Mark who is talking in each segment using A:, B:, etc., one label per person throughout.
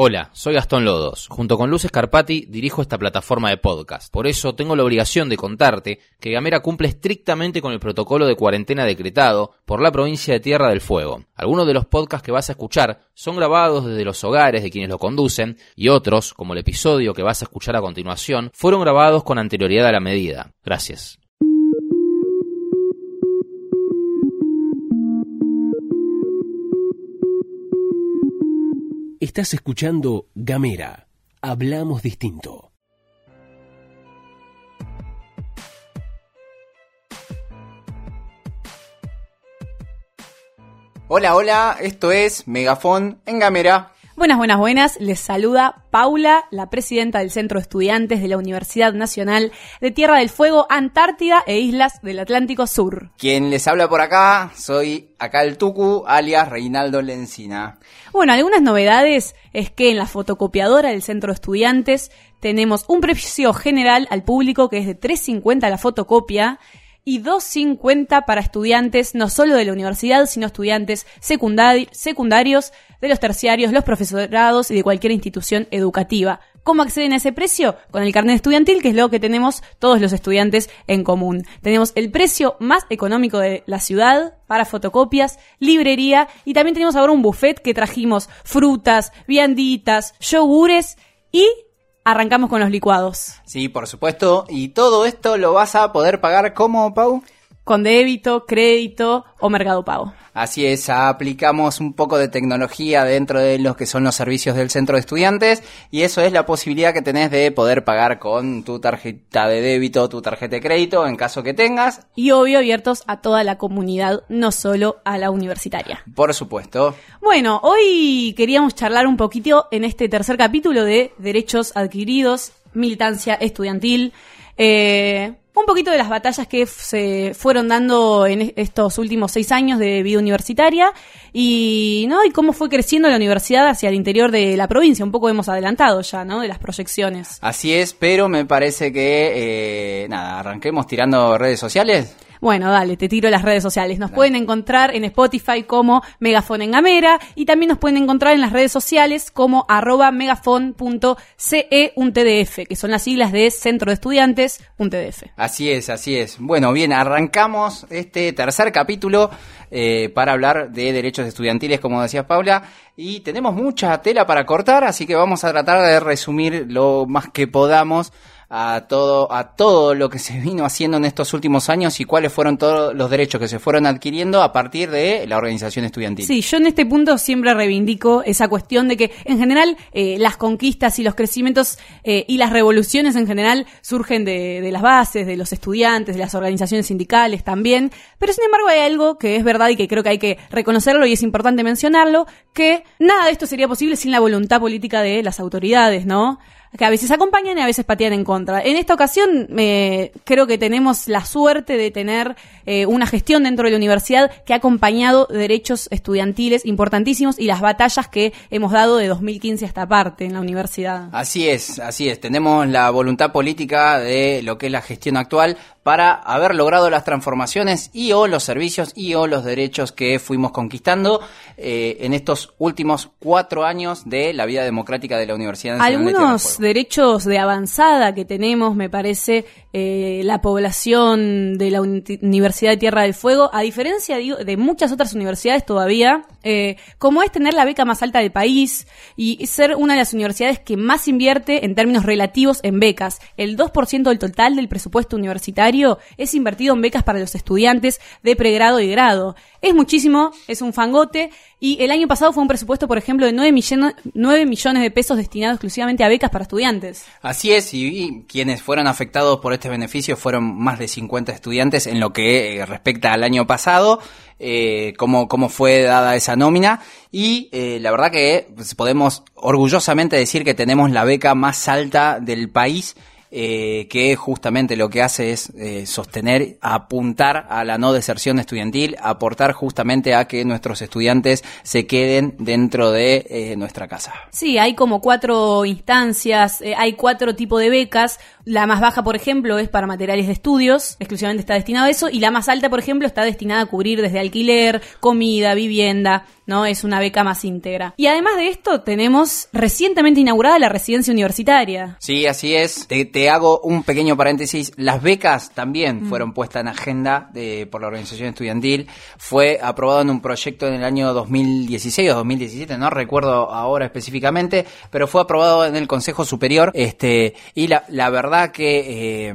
A: Hola, soy Gastón Lodos. Junto con Luz Scarpati dirijo esta plataforma de podcast. Por eso tengo la obligación de contarte que Gamera cumple estrictamente con el protocolo de cuarentena decretado por la provincia de Tierra del Fuego. Algunos de los podcasts que vas a escuchar son grabados desde los hogares de quienes lo conducen y otros, como el episodio que vas a escuchar a continuación, fueron grabados con anterioridad a la medida. Gracias.
B: Estás escuchando Gamera. Hablamos distinto.
C: Hola, hola, esto es Megafón en Gamera.
D: Buenas, buenas, buenas. Les saluda Paula, la presidenta del Centro de Estudiantes de la Universidad Nacional de Tierra del Fuego, Antártida e Islas del Atlántico Sur.
C: Quien les habla por acá, soy acá el Tucu, alias Reinaldo Lencina.
D: Bueno, algunas novedades es que en la fotocopiadora del Centro de Estudiantes tenemos un precio general al público que es de 3.50 la fotocopia y 2.50 para estudiantes no solo de la universidad, sino estudiantes secundarios, de los terciarios, los profesorados y de cualquier institución educativa. ¿Cómo acceden a ese precio? Con el carnet estudiantil, que es lo que tenemos todos los estudiantes en común. Tenemos el precio más económico de la ciudad para fotocopias, librería y también tenemos ahora un buffet que trajimos frutas, vianditas, yogures y arrancamos con los licuados.
C: Sí, por supuesto. Y todo esto lo vas a poder pagar como, Pau?
D: Con débito, crédito o mercado pago.
C: Así es, aplicamos un poco de tecnología dentro de los que son los servicios del centro de estudiantes y eso es la posibilidad que tenés de poder pagar con tu tarjeta de débito, tu tarjeta de crédito en caso que tengas.
D: Y obvio abiertos a toda la comunidad, no solo a la universitaria.
C: Por supuesto.
D: Bueno, hoy queríamos charlar un poquito en este tercer capítulo de derechos adquiridos, militancia estudiantil. Eh, un poquito de las batallas que se fueron dando en estos últimos seis años de vida universitaria y no y cómo fue creciendo la universidad hacia el interior de la provincia. Un poco hemos adelantado ya no de las proyecciones.
C: Así es pero me parece que eh, nada arranquemos tirando redes sociales
D: bueno, dale, te tiro las redes sociales. Nos pueden encontrar en Spotify como Megafon en Gamera y también nos pueden encontrar en las redes sociales como arroba megafon.ce un TDF, que son las siglas de Centro de Estudiantes un TDF.
C: Así es, así es. Bueno, bien, arrancamos este tercer capítulo eh, para hablar de derechos estudiantiles, como decías Paula, y tenemos mucha tela para cortar, así que vamos a tratar de resumir lo más que podamos a todo, a todo lo que se vino haciendo en estos últimos años y cuáles fueron todos los derechos que se fueron adquiriendo a partir de la organización estudiantil.
D: Sí, yo en este punto siempre reivindico esa cuestión de que en general eh, las conquistas y los crecimientos eh, y las revoluciones en general surgen de, de las bases, de los estudiantes, de las organizaciones sindicales también, pero sin embargo hay algo que es verdad y que creo que hay que reconocerlo y es importante mencionarlo, que nada de esto sería posible sin la voluntad política de las autoridades, ¿no? Que a veces acompañan y a veces patean en contra. En esta ocasión eh, creo que tenemos la suerte de tener eh, una gestión dentro de la universidad que ha acompañado derechos estudiantiles importantísimos y las batallas que hemos dado de 2015 hasta parte en la universidad.
C: Así es, así es. Tenemos la voluntad política de lo que es la gestión actual para haber logrado las transformaciones y o los servicios y o los derechos que fuimos conquistando eh, en estos últimos cuatro años de la vida democrática de la Universidad
D: Nacional Algunos derechos de avanzada que tenemos, me parece, eh, la población de la Universidad de Tierra del Fuego, a diferencia de muchas otras universidades todavía, eh, como es tener la beca más alta del país y ser una de las universidades que más invierte en términos relativos en becas. El 2% del total del presupuesto universitario es invertido en becas para los estudiantes de pregrado y grado. Es muchísimo, es un fangote, y el año pasado fue un presupuesto, por ejemplo, de 9, millones, 9 millones de pesos destinados exclusivamente a becas para estudiantes.
C: Así es, y, quienes fueron afectados por este beneficio fueron más de 50 estudiantes en lo que eh, respecta al año pasado, eh, cómo, cómo fue dada esa nómina, y eh, la verdad que pues, podemos orgullosamente decir que tenemos la beca más alta del país eh, que justamente lo que hace es eh, sostener, apuntar a la no deserción estudiantil, aportar justamente a que nuestros estudiantes se queden dentro de eh, nuestra casa.
D: Sí, hay como cuatro instancias, hay cuatro tipos de becas. La más baja, por ejemplo, es para materiales de estudios, exclusivamente está destinado a eso, y la más alta, por ejemplo, está destinada a cubrir desde alquiler, comida, vivienda, ¿no? Es una beca más íntegra. Y además de esto, tenemos recientemente inaugurada la residencia universitaria.
C: Sí, así es. Te, te hago un pequeño paréntesis. Las becas también fueron puestas en agenda de, por la organización estudiantil. Fue aprobado en un proyecto en el año 2016 o 2017, no recuerdo ahora específicamente, pero fue aprobado en el Consejo Superior. Este, y la, la verdad que eh,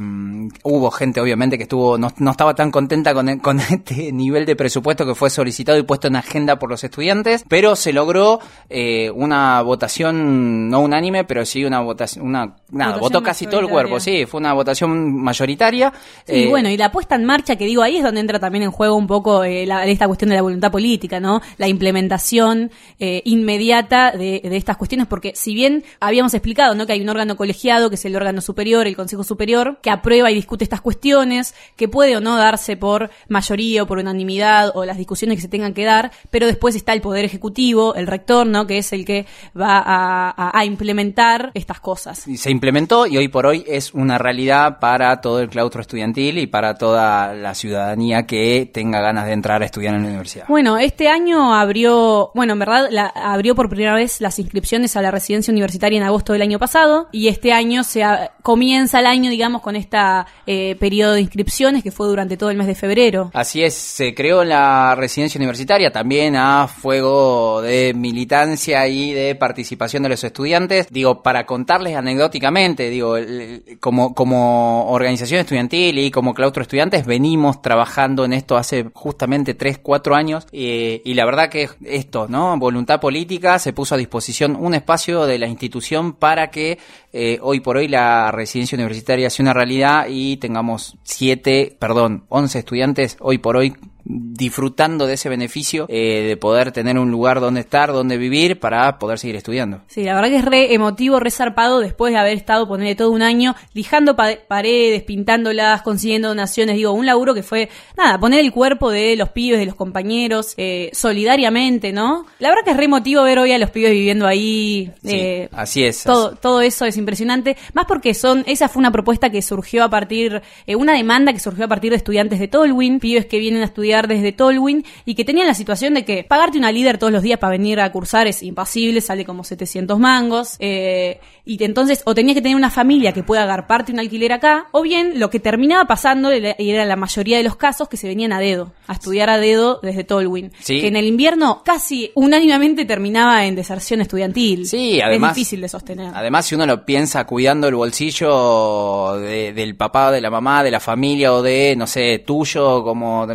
C: hubo gente, obviamente, que estuvo, no, no estaba tan contenta con, con este nivel de presupuesto que fue solicitado y puesto en agenda por los estudiantes, pero se logró eh, una votación no unánime, pero sí una votación, una, nada,
D: Votación
C: votó casi todo el. Cuerpo, sí, fue una votación mayoritaria.
D: Sí,
C: Eh,
D: bueno, y la puesta en marcha que digo ahí es donde entra también en juego un poco eh, la- esta cuestión de la voluntad política, ¿no? La implementación eh, inmediata de, de estas cuestiones, porque si bien habíamos explicado, ¿no? Que hay un órgano colegiado, que es el órgano superior, el Consejo Superior, que aprueba y discute estas cuestiones, que puede o no darse por mayoría o por unanimidad o las discusiones que se tengan que dar, pero después está el Poder Ejecutivo, el rector, ¿no? Que es el que va a, a- a implementar estas cosas.
C: y se implementó y hoy por hoy es una realidad para todo el claustro estudiantil y para toda la ciudadanía que tenga ganas de entrar a estudiar en la universidad.
D: Bueno, este año abrió, bueno, en verdad la- abrió por primera vez las inscripciones a la residencia universitaria en agosto del año pasado y este año se a- comienza el año, digamos, con esta eh, periodo de inscripciones que fue durante todo el mes de febrero.
C: Así es, se creó la residencia universitaria también a fuego de militancia y de participación de los estudiantes. Digo, para contarles anecdóticamente, digo, el- como, como organización estudiantil y como claustro estudiantes venimos trabajando en esto hace justamente 3, 4 años eh, y la verdad que esto, ¿no? Voluntad política, se puso a disposición un espacio de la institución para que eh, hoy por hoy la residencia universitaria sea una realidad y tengamos siete, perdón, 11 estudiantes hoy por hoy disfrutando de ese beneficio eh, de poder tener un lugar donde estar, donde vivir para poder seguir estudiando.
D: Sí, la verdad que es re emotivo, re zarpado después de haber estado, ponerle todo un año, lijando pa- paredes, pintándolas, consiguiendo donaciones, digo, un laburo que fue, nada, poner el cuerpo de los pibes, de los compañeros, eh, solidariamente, ¿no? La verdad que es re emotivo ver hoy a los pibes viviendo ahí.
C: Sí,
D: eh,
C: así es.
D: Todo, todo eso es impresionante, más porque son, esa fue una propuesta que surgió a partir, una demanda que surgió a partir de estudiantes de Tolwyn, pibes que vienen a estudiar desde Tolwyn y que tenían la situación de que pagarte una líder todos los días para venir a cursar es impasible, sale como 700 mangos, eh, y te- entonces o tenías que tener una familia que pueda agarparte un alquiler acá, o bien lo que terminaba pasando, era y era la mayoría de los casos, que se venían a dedo, a estudiar a dedo desde Tolwyn,
C: Sí.
D: que en el invierno casi unánimemente terminaba en deserción estudiantil.
C: Sí, además.
D: Es difícil de sostener.
C: Además, si uno lo piensa cuidando el bolsillo de- del papá, de la mamá, de la familia o de, no sé, tuyo como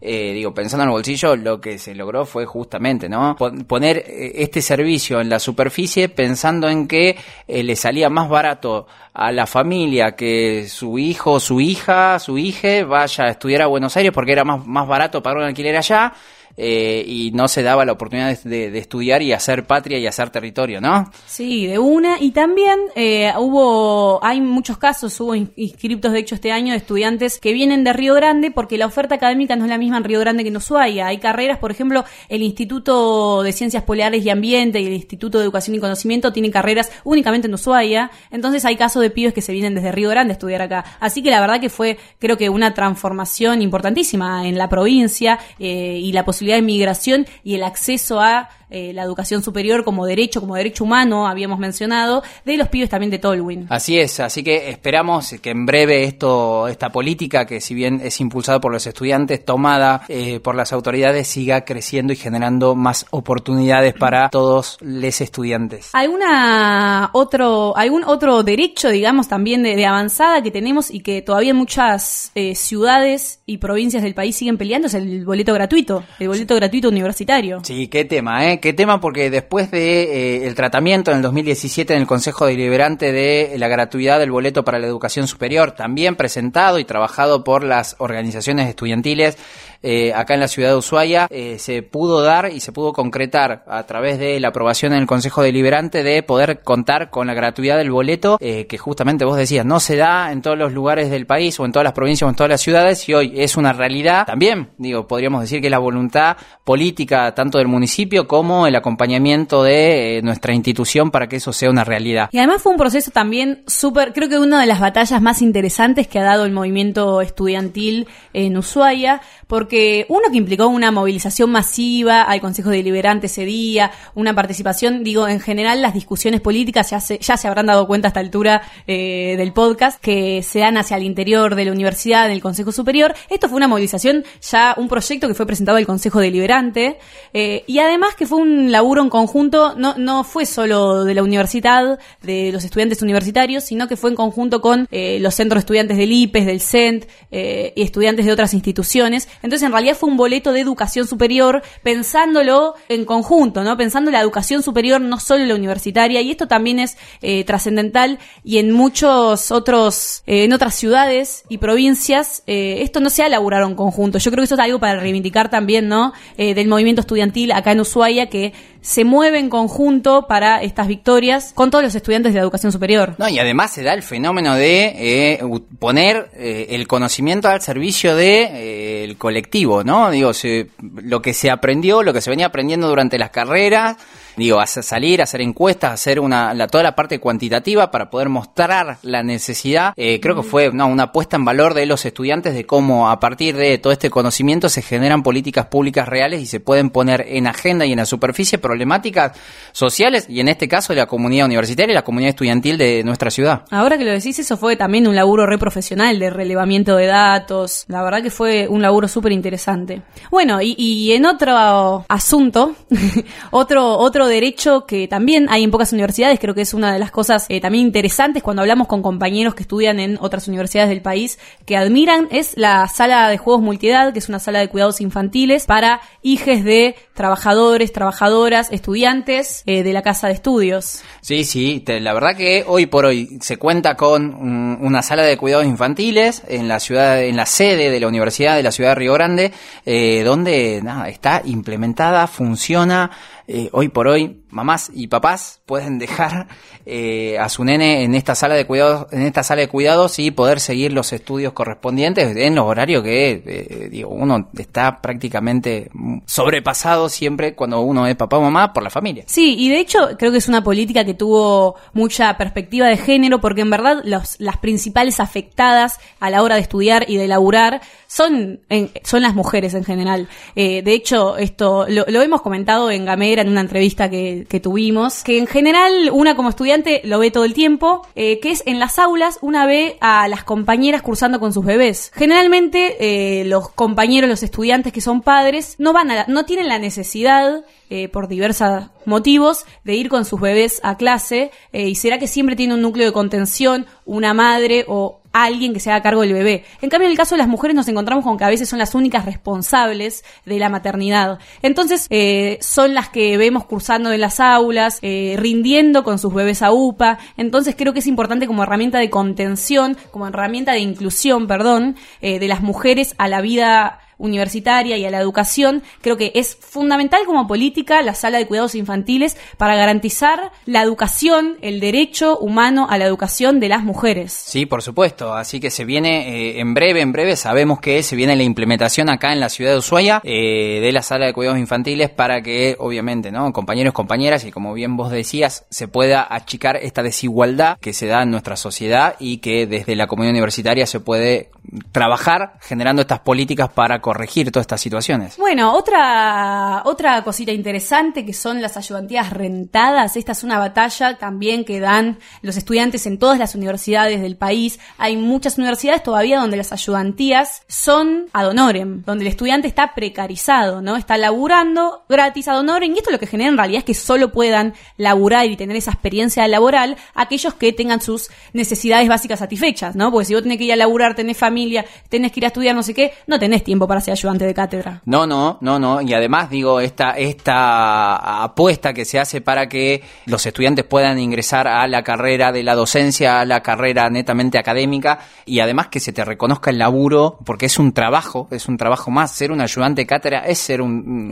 C: eh, digo, pensando en el bolsillo, lo que se logró fue justamente, ¿no? Pon- Poner eh, este servicio en la superficie pensando en que eh, le salía más barato a la familia que su hijo, su hija, su hija vaya a estudiar a Buenos Aires porque era más, más barato pagar un alquiler allá. Eh, y no se daba la oportunidad de, estudiar y hacer patria y hacer territorio, ¿no?
D: Sí, de una. Y también eh, hubo, hay muchos casos, hubo in- inscriptos de hecho este año de estudiantes que vienen de Río Grande porque la oferta académica no es la misma en Río Grande que en Ushuaia. Hay carreras, por ejemplo, el Instituto de Ciencias Polares y Ambiente y el Instituto de Educación y Conocimiento tienen carreras únicamente en Ushuaia. Entonces hay casos de pibes que se vienen desde Río Grande a estudiar acá. Así que la verdad que fue, creo que una transformación importantísima en la provincia eh, y la posibilidad de migración y el acceso a eh, la educación superior como derecho, como derecho humano, habíamos mencionado, de los pibes también de Tolwyn.
C: Así es, así que esperamos que en breve esto, esta política que si bien es impulsada por los estudiantes, tomada eh, por las autoridades, siga creciendo y generando más oportunidades para todos los estudiantes.
D: ¿Alguna otro, algún otro derecho, digamos, también de, de avanzada que tenemos y que todavía muchas eh, ciudades y provincias del país siguen peleando es el boleto gratuito, el boleto gratuito universitario?
C: Sí, qué tema, ¿eh? Qué tema porque después de eh, el tratamiento en el 2017 en el Consejo Deliberante de la gratuidad del boleto para la educación superior, también presentado y trabajado por las organizaciones estudiantiles eh, acá en la ciudad de Ushuaia, eh, se pudo dar y se pudo concretar a través de la aprobación en el Consejo Deliberante de poder contar con la gratuidad del boleto, que justamente vos decías, no se da en todos los lugares del país o en todas las provincias o en todas las ciudades y hoy es una realidad. También, digo, podríamos decir que la voluntad política tanto del municipio como el acompañamiento de eh, nuestra institución para que eso sea una realidad.
D: Y además fue un proceso también súper, creo que una de las batallas más interesantes que ha dado el movimiento estudiantil en Ushuaia, porque uno que implicó una movilización masiva al Consejo Deliberante ese día, una participación, digo, en general las discusiones políticas ya se, ya se habrán dado cuenta a esta altura eh, del podcast, que se dan hacia el interior de la universidad, del Consejo Superior. Esto fue una movilización, ya un proyecto que fue presentado al Consejo Deliberante, eh, y además que fue un laburo en conjunto, no, no fue solo de la universidad, de los estudiantes universitarios, sino que fue en conjunto con eh, los centros estudiantes del IPES, del CENT y estudiantes de otras instituciones. Entonces, en realidad fue un boleto de educación superior, pensándolo en conjunto, ¿no? Pensando la educación superior, no solo la universitaria, y esto también es eh, trascendental, y en muchos otros, eh, en otras ciudades y provincias, eh, esto no se ha elaborado en conjunto. Yo creo que eso es algo para reivindicar también, ¿no? del movimiento estudiantil acá en Ushuaia, que se mueve en conjunto para estas victorias con todos los estudiantes de la educación superior.
C: No, y además se da el fenómeno de poner el conocimiento al servicio de el colectivo, ¿no? Digo, lo que se aprendió, lo que se venía aprendiendo durante las carreras, digo, hacer salir, hacer encuestas, hacer una, la, toda la parte cuantitativa para poder mostrar la necesidad. Eh, creo que fue una puesta en valor de los estudiantes de cómo a partir de todo este conocimiento se generan políticas públicas reales y se pueden poner en agenda y en la superficie problemáticas sociales y en este caso de la comunidad universitaria y la comunidad estudiantil de nuestra ciudad.
D: Ahora que lo decís, eso fue también un laburo re profesional de relevamiento de datos. La verdad que fue un laburo súper interesante. Bueno, y, y en otro asunto, otro, otro derecho que también hay en pocas universidades, creo que es una de las cosas eh, también interesantes cuando hablamos con compañeros que estudian en otras universidades del país que admiran, es la sala de juegos multiedad, que es una sala de cuidados infantiles para hijes de trabajadores, trabajadoras, estudiantes eh, de la casa de estudios.
C: Sí, sí, la verdad que hoy por hoy se cuenta con una sala de cuidados infantiles en la ciudad, en la sede de la Universidad de la Ciudad de Río Grande, eh, donde nada, está implementada, funciona, eh, hoy por hoy mamás y papás pueden dejar eh, a su nene en esta sala de cuidados, en esta sala de cuidados y poder seguir los estudios correspondientes en los horarios que eh, digo uno está prácticamente sobrepasado siempre cuando uno es papá o mamá por la familia.
D: Sí, y de hecho creo que es una política que tuvo mucha perspectiva de género porque en verdad las principales afectadas a la hora de estudiar y de laburar son, son las mujeres en general. De hecho, esto lo, lo hemos comentado en Gamera en una entrevista que, tuvimos, que en general una como estudiante lo ve todo el tiempo, eh, que es en las aulas una ve a las compañeras cursando con sus bebés. Generalmente eh, los compañeros, los estudiantes que son padres, no van no tienen la necesidad eh, por diversos motivos, de ir con sus bebés a clase y será que siempre tiene un núcleo de contención, una madre o alguien que se haga cargo del bebé. En cambio, en el caso de las mujeres nos encontramos con que a veces son las únicas responsables de la maternidad. Entonces, eh, son las que vemos cursando en las aulas, rindiendo con sus bebés a UPA. Entonces, creo que es importante como herramienta de contención, como herramienta de inclusión, perdón, de las mujeres a la vida universitaria y a la educación, creo que es fundamental como política la sala de cuidados infantiles para garantizar la educación, el derecho humano a la educación de las mujeres.
C: Sí, por supuesto. Así que se viene eh, en breve, en breve, sabemos que se viene la implementación acá en la ciudad de Ushuaia eh, de la sala de cuidados infantiles para que, obviamente, ¿no? compañeros, compañeras, y como bien vos decías, se pueda achicar esta desigualdad que se da en nuestra sociedad y que desde la comunidad universitaria se puede trabajar generando estas políticas para corregir todas estas situaciones.
D: Bueno, otra, otra cosita interesante que son las ayudantías rentadas. Esta es una batalla también que dan los estudiantes en todas las universidades del país. Hay muchas universidades todavía donde las ayudantías son ad honorem, donde el estudiante está precarizado, ¿no? Está laburando gratis ad honorem y esto lo que genera en realidad es que solo puedan laburar y tener esa experiencia laboral aquellos que tengan sus necesidades básicas satisfechas, ¿no? Porque si vos tenés que ir a laburar, tenés familia, tenés que ir a estudiar no sé qué, no tenés tiempo para para ser ayudante de cátedra.
C: No, no, no, no. Y además digo, esta, esta apuesta que se hace para que los estudiantes puedan ingresar a la carrera de la docencia, a la carrera netamente académica, y además que se te reconozca el laburo, porque es un trabajo, es un trabajo más. Ser un ayudante de cátedra es ser un,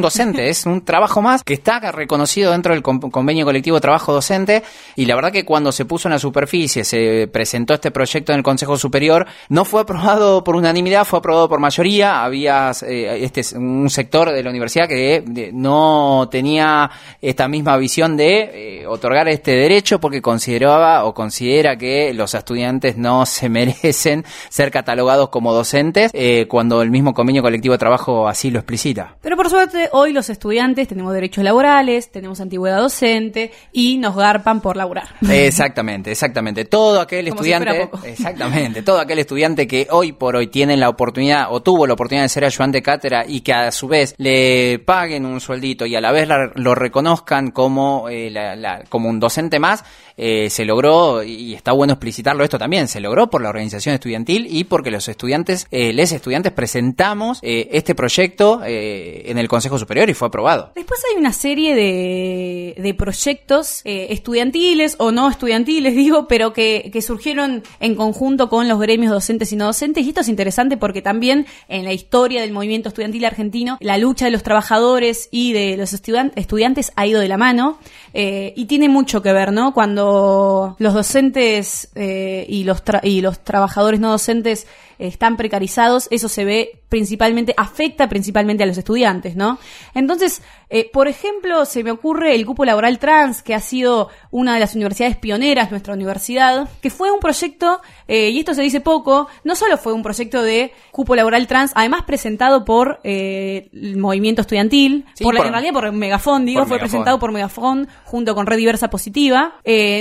C: docente. Es un, trabajo más que está reconocido dentro del convenio colectivo de trabajo docente. Y la verdad que cuando se puso en la superficie, se presentó este proyecto en el Consejo Superior, no fue aprobado por unanimidad, fue aprobado por mayoría mayoría había eh, este un sector de la universidad que no tenía esta misma visión de eh, otorgar este derecho porque consideraba o considera que los estudiantes no se merecen ser catalogados como docentes eh, cuando el mismo convenio colectivo de trabajo así lo explicita.
D: Pero por suerte hoy los estudiantes tenemos derechos laborales, tenemos antigüedad docente y nos garpan por laburar.
C: Exactamente, exactamente. Todo aquel estudiante, exactamente, todo aquel estudiante que hoy por hoy tiene la oportunidad o tuvo la oportunidad de ser ayudante cátedra y que a su vez le paguen un sueldito y a la vez lo reconozcan como, eh, como un docente más, eh, se logró, y está bueno explicitarlo esto también, se logró por la organización estudiantil y porque los estudiantes, eh, les estudiantes presentamos este proyecto en el Consejo Superior y fue aprobado.
D: Después hay una serie de, de proyectos estudiantiles o no estudiantiles, digo, pero que, que surgieron en conjunto con los gremios docentes y no docentes y esto es interesante porque también en la historia del movimiento estudiantil argentino, la lucha de los trabajadores y de los estudiantes ha ido de la mano eh, y tiene mucho que ver, ¿no? Cuando los docentes eh, y, los y los trabajadores no docentes están precarizados, eso se ve principalmente, afecta principalmente a los estudiantes, ¿no? Entonces, eh, por ejemplo, se me ocurre el cupo laboral trans, que ha sido una de las universidades pioneras, nuestra universidad, que fue un proyecto, eh, y esto se dice poco, no solo fue un proyecto de cupo laboral trans, además presentado por eh, el movimiento estudiantil, por, en realidad por Megafon, digo, fue presentado por Megafon junto con Red Diversa Positiva.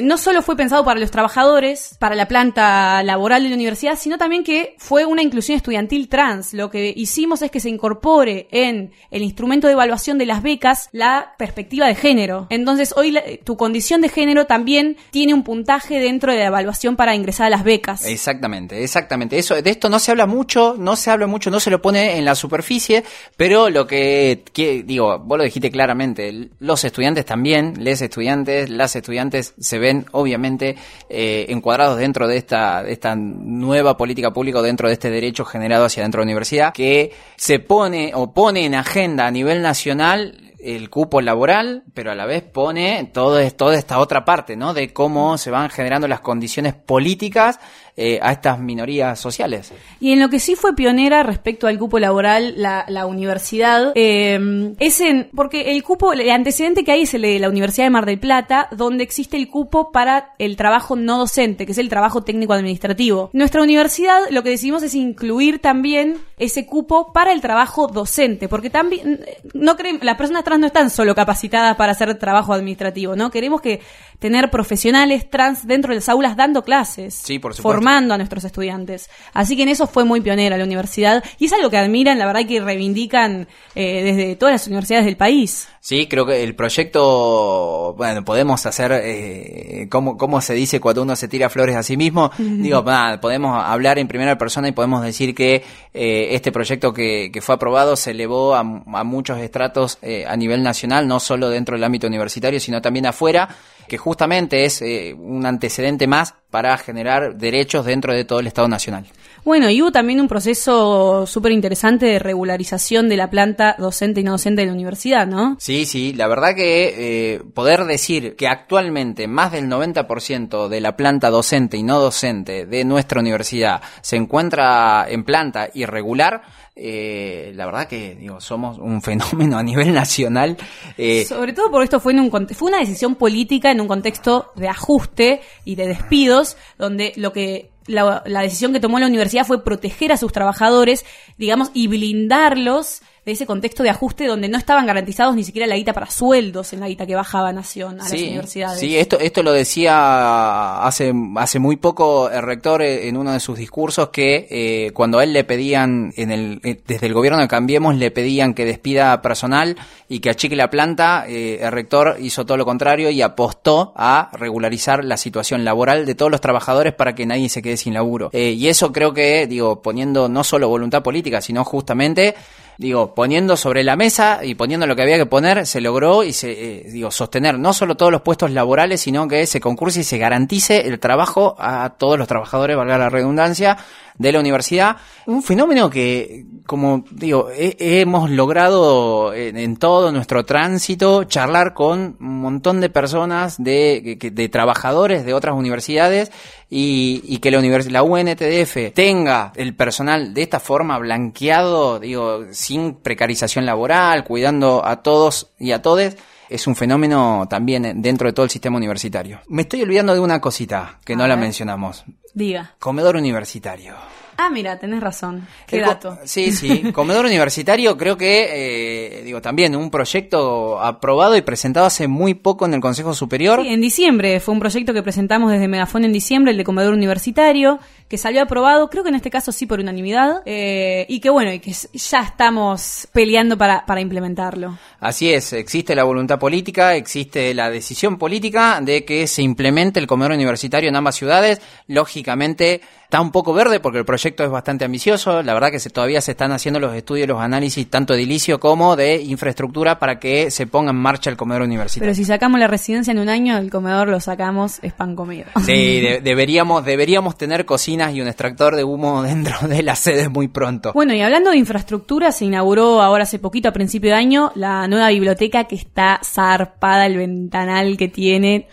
D: no solo fue pensado para los trabajadores, para la planta laboral de la universidad, sino también que fue una inclusión estudiantil trans. Lo que hicimos es que se incorpore en el instrumento de evaluación de las becas la perspectiva de género. Entonces, hoy tu condición de género también tiene un puntaje dentro de la evaluación para ingresar a las becas.
C: Exactamente, exactamente. Eso, de esto no se habla mucho, no se habla mucho, no se lo pone en la superficie, pero lo que, digo, vos lo dijiste claramente, los estudiantes también, les estudiantes, las estudiantes se ven obviamente eh, encuadrados dentro de esta, nueva política pública, de este derecho generado hacia dentro de la universidad, que se pone o pone en agenda a nivel nacional el cupo laboral, pero a la vez pone todo, toda esta otra parte, ¿no? De cómo se van generando las condiciones políticas eh, a estas minorías sociales.
D: Y en lo que sí fue pionera respecto al cupo laboral, la, la universidad, eh, es en, porque el cupo, el antecedente que hay es el de la Universidad de Mar del Plata, donde existe el cupo para el trabajo no docente, que es el trabajo técnico administrativo. Nuestra universidad lo que decidimos es incluir también ese cupo para el trabajo docente, porque también, no creen, las personas trans no están solo capacitadas para hacer trabajo administrativo, ¿no? Queremos que tener profesionales trans dentro de las aulas dando clases.
C: Sí, por supuesto
D: formando a nuestros estudiantes. Así que en eso fue muy pionera la universidad y es algo que admiran, la verdad que reivindican eh, desde todas las universidades del país.
C: Sí, creo que el proyecto, bueno, podemos hacer, eh, ¿cómo, ¿cómo, se dice cuando uno se tira flores a sí mismo? Digo, nada, podemos hablar en primera persona y podemos decir que eh, este proyecto que, que, fue aprobado se elevó a, a muchos estratos eh, a nivel nacional, no solo dentro del ámbito universitario, sino también afuera que justamente es eh, un antecedente más para generar derechos dentro de todo el Estado Nacional.
D: Bueno, y hubo también un proceso súper interesante de regularización de la planta docente y no docente de la universidad, ¿no?
C: Sí, sí, la verdad que eh, poder decir que actualmente más del 90% de la planta docente y no docente de nuestra universidad se encuentra en planta irregular, eh, la verdad que digo somos un fenómeno a nivel nacional.
D: Eh, Sobre todo porque esto fue, en un, fue una decisión política en un contexto de ajuste y de despidos, donde lo que la, la decisión que tomó la universidad fue proteger a sus trabajadores, digamos, y blindarlos de ese contexto de ajuste donde no estaban garantizados ni siquiera la guita para sueldos en la guita que bajaba Nación a las universidades.
C: Sí, esto, esto lo decía hace, hace muy poco el rector en uno de sus discursos que eh, cuando a él le pedían, en el, eh, desde el gobierno de Cambiemos, le pedían que despida personal y que achique la planta, eh, el rector hizo todo lo contrario y apostó a regularizar la situación laboral de todos los trabajadores para que nadie se quede sin laburo. y eso creo que, digo, poniendo no solo voluntad política, sino justamente digo, poniendo sobre la mesa y poniendo lo que había que poner, se logró y se, eh, digo, sostener no solo todos los puestos laborales, sino que se concurse y se garantice el trabajo a todos los trabajadores, valga la redundancia, de la universidad. Un fenómeno que, como digo, hemos logrado en, todo nuestro tránsito charlar con un montón de personas, de, de trabajadores de otras universidades y, y que la, univers- la UNTDF tenga el personal de esta forma blanqueado, digo, sin precarización laboral, cuidando a todos y a todes, es un fenómeno también dentro de todo el sistema universitario. Me estoy olvidando de una cosita que
D: A
C: no la mencionamos.
D: Diga.
C: Comedor universitario.
D: Ah, mira, tenés razón. Qué
C: El
D: dato.
C: Sí, sí. Comedor universitario creo que, eh, digo, también un proyecto aprobado y presentado hace muy poco en el Consejo Superior.
D: Sí, en diciembre fue un proyecto que presentamos desde Megafón en diciembre, el de comedor universitario, que salió aprobado, creo que en este caso sí por unanimidad, eh, y que bueno, y que ya estamos peleando para, para implementarlo.
C: Así es, existe la voluntad política, existe la decisión política de que se implemente el comedor universitario en ambas ciudades. Lógicamente está un poco verde porque el proyecto es bastante ambicioso. La verdad que se, todavía se están haciendo los estudios, los análisis tanto edilicio como de infraestructura para que se ponga en marcha el comedor universitario.
D: Pero si sacamos la residencia en un año, el comedor lo sacamos, es pan comido.
C: Sí, de- deberíamos, deberíamos tener cocinas y un extractor de humo dentro de las sedes muy pronto.
D: Bueno, y hablando de infraestructura, se inauguró ahora hace poquito, a principio de año, la nueva biblioteca que está zarpada, el ventanal que tiene.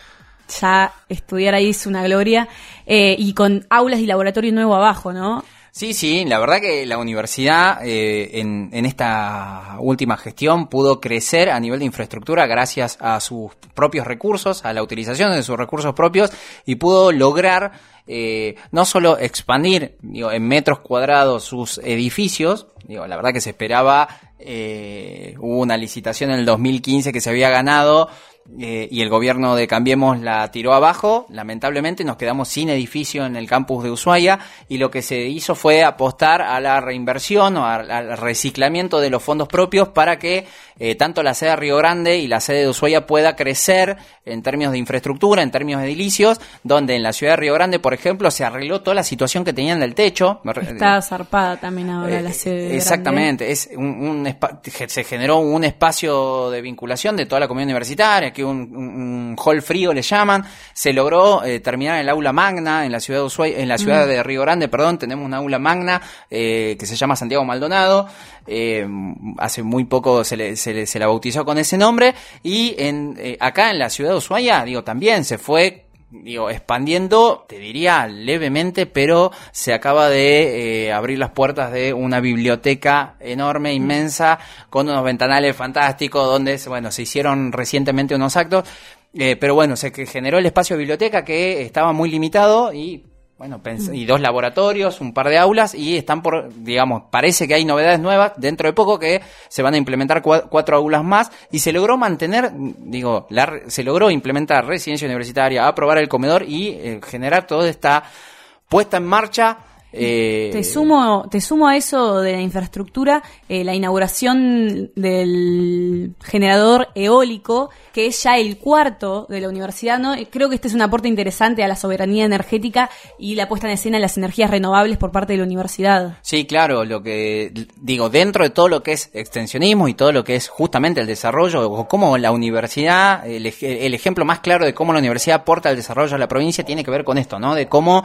D: Ya estudiar ahí es una gloria. eh, y con aulas y laboratorio nuevo abajo, ¿no?
C: Sí, sí, la verdad que la universidad eh, en, en esta última gestión pudo crecer a nivel de infraestructura gracias a sus propios recursos, a la utilización de sus recursos propios y pudo lograr eh, no solo expandir en metros cuadrados sus edificios, digo, la verdad que se esperaba, eh, hubo una licitación en el 2015 que se había ganado eh, y el gobierno de Cambiemos la tiró abajo. Lamentablemente nos quedamos sin edificio en el campus de Ushuaia y lo que se hizo fue apostar a la reinversión o al, al reciclamiento de los fondos propios para que eh, tanto la sede de Río Grande y la sede de Ushuaia pueda crecer en términos de infraestructura, en términos edilicios, donde en la ciudad de Río Grande, por ejemplo, se arregló toda la situación que tenían del techo.
D: Está zarpada también ahora la
C: Eh,
D: sede. grande.
C: Exactamente, es un, un se generó un espacio de vinculación de toda la comunidad universitaria, que un, un- un hall frío le llaman, se logró eh, terminar el aula magna en la ciudad de Ushuaia- en la ciudad de Río Grande, perdón, tenemos un aula magna eh, que se llama Santiago Maldonado, eh, hace muy poco se, le, se, le- se la bautizó con ese nombre. Y en acá en la ciudad de Ushuaia, digo, también se fue digo, expandiendo, te diría levemente, pero se acaba de eh, abrir las puertas de una biblioteca enorme, inmensa, con unos ventanales fantásticos, donde, bueno, se hicieron recientemente unos actos, eh, pero bueno, se generó el espacio de biblioteca que estaba muy limitado y bueno, y dos laboratorios, un par de aulas y están por, digamos, parece que hay novedades nuevas dentro de poco que se van a implementar cua- cuatro aulas más y se logró mantener, digo, la re- se logró implementar residencia universitaria, aprobar el comedor y eh, generar toda esta puesta en marcha. Eh,
D: Te sumo, te sumo a eso de la infraestructura, eh, la inauguración del generador eólico, que es ya el cuarto de la universidad, ¿no? Eh, Creo que este es un aporte interesante a la soberanía energética y la puesta en escena de las energías renovables por parte de la universidad.
C: Sí, claro, lo que digo, dentro de todo lo que es extensionismo y todo lo que es justamente el desarrollo, o cómo la universidad, el, el ejemplo más claro de cómo la universidad aporta al desarrollo a la provincia tiene que ver con esto, ¿no? De cómo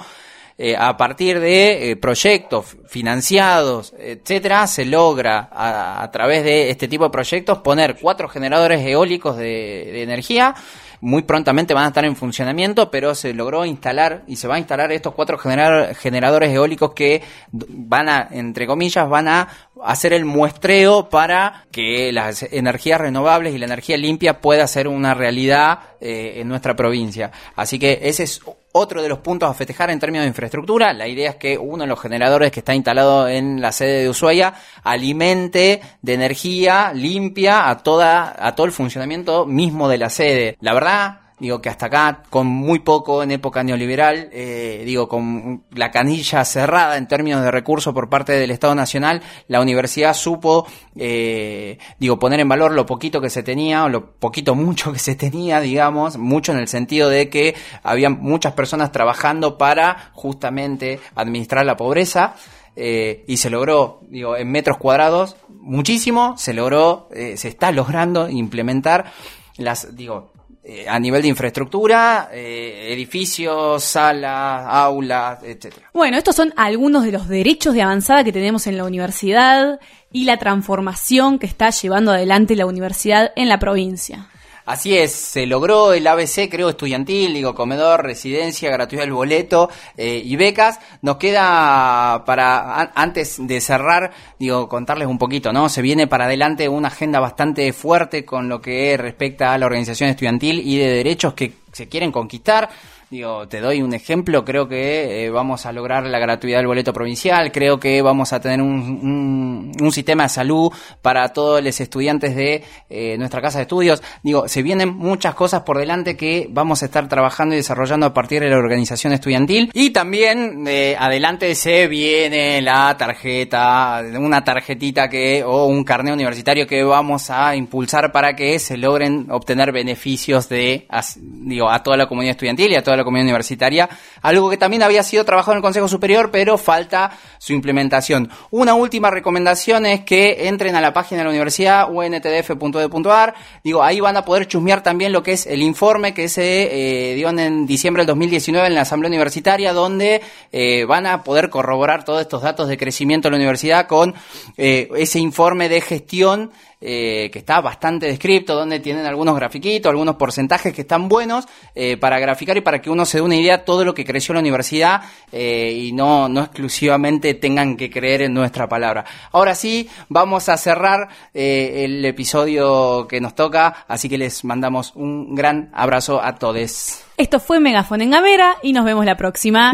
C: eh, a partir de eh, proyectos financiados, etcétera, se logra a, a través de este tipo de proyectos poner cuatro generadores eólicos de, energía. Muy prontamente van a estar en funcionamiento, pero se logró instalar y se va a instalar estos cuatro generadores eólicos que van a, entre comillas, van a hacer el muestreo para que las energías renovables y la energía limpia pueda ser una realidad eh, en nuestra provincia. Así que ese es otro de los puntos a festejar en términos de infraestructura. La idea es que uno de los generadores que está instalado en la sede de Ushuaia alimente de energía limpia a toda a todo el funcionamiento mismo de la sede. La verdad Digo que hasta acá, con muy poco en época neoliberal, eh, digo, con la canilla cerrada en términos de recursos por parte del Estado Nacional, la universidad supo, eh, digo, poner en valor lo poquito que se tenía, o lo poquito mucho que se tenía, digamos, mucho en el sentido de que había muchas personas trabajando para justamente administrar la pobreza. eh, y se logró, digo, en metros cuadrados, muchísimo, se logró, eh, se está logrando implementar las, digo, eh, a nivel de infraestructura, eh, edificios, salas, aulas, etcétera.
D: Bueno, estos son algunos de los derechos de avanzada que tenemos en la universidad y la transformación que está llevando adelante la universidad en la provincia.
C: Así es, se logró el ABC, creo, estudiantil, digo, comedor, residencia, gratuidad del boleto eh, y becas. Nos queda para, antes de cerrar, digo, contarles un poquito, ¿no? Se viene para adelante una agenda bastante fuerte con lo que respecta a la organización estudiantil y de derechos que se quieren conquistar. Digo, te doy un ejemplo, creo que eh, vamos a lograr la gratuidad del boleto provincial, creo que vamos a tener un, un, sistema de salud para todos los estudiantes de eh, nuestra casa de estudios. Digo, se vienen muchas cosas por delante que vamos a estar trabajando y desarrollando a partir de la organización estudiantil. Y también eh, adelante se viene la tarjeta, una tarjetita que, o un carnet universitario que vamos a impulsar para que se logren obtener beneficios de, digo, a toda la comunidad estudiantil y a toda la comunidad universitaria, algo que también había sido trabajado en el Consejo Superior, pero falta su implementación. Una última recomendación es que entren a la página de la universidad, untdf.edu.ar, digo, ahí van a poder chusmear también lo que es el informe que se eh, dio en diciembre del 2019 en la Asamblea Universitaria, donde eh, van a poder corroborar todos estos datos de crecimiento de la universidad con eh, ese informe de gestión eh, que está bastante descripto, donde tienen algunos grafiquitos, algunos porcentajes que están buenos eh, para graficar y para que uno se dé una idea de todo lo que creció la universidad eh, y no, no exclusivamente tengan que creer en nuestra palabra. Ahora sí, vamos a cerrar el episodio que nos toca, así que les mandamos un gran abrazo a todos.
D: Esto fue Megafon en Gamera y nos vemos la próxima.